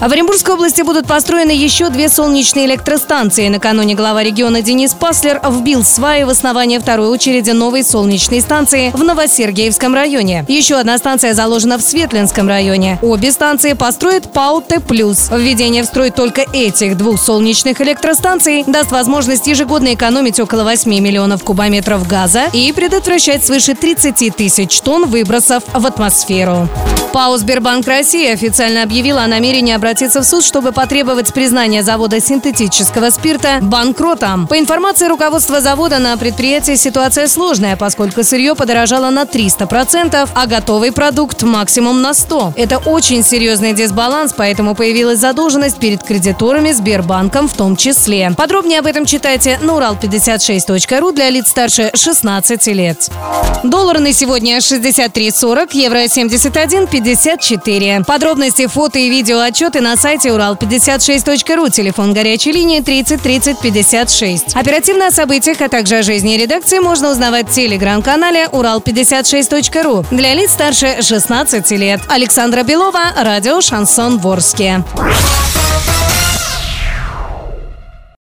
В Оренбургской области будут построены еще две солнечные электростанции. Накануне глава региона Денис Паслер вбил сваи в основание второй очереди новой солнечной станции в Новосергеевском районе. Еще одна станция заложена в Светлинском районе. Обе станции построит ПАО Т+. Введение в строй только этих двух солнечных электростанций даст возможность ежегодно экономить около 8 миллионов кубометров газа и предотвращать свыше 30 тысяч тонн выбросов в атмосферу. ПАО «Сбербанк России» официально объявила о намерении обратиться в суд, чтобы потребовать признания завода синтетического спирта банкротом. По информации руководства завода, на предприятии ситуация сложная, поскольку сырье подорожало на 300%, а готовый продукт максимум на 100%. Это очень серьезный дисбаланс, поэтому появилась задолженность перед кредиторами Сбербанком в том числе. Подробнее об этом читайте на урал56.ру для лиц старше 16 лет. Доллар на сегодня 63.40, евро 71.54. Подробности, фото и видео отчеты на сайте урал56.ру. Телефон горячей линии 30 30 56. Оперативно о событиях, а также о жизни редакции можно узнавать в телеграм-канале урал56.ру. Для лиц старше 16 лет. Александра Белова, радио «Шансон Ворске».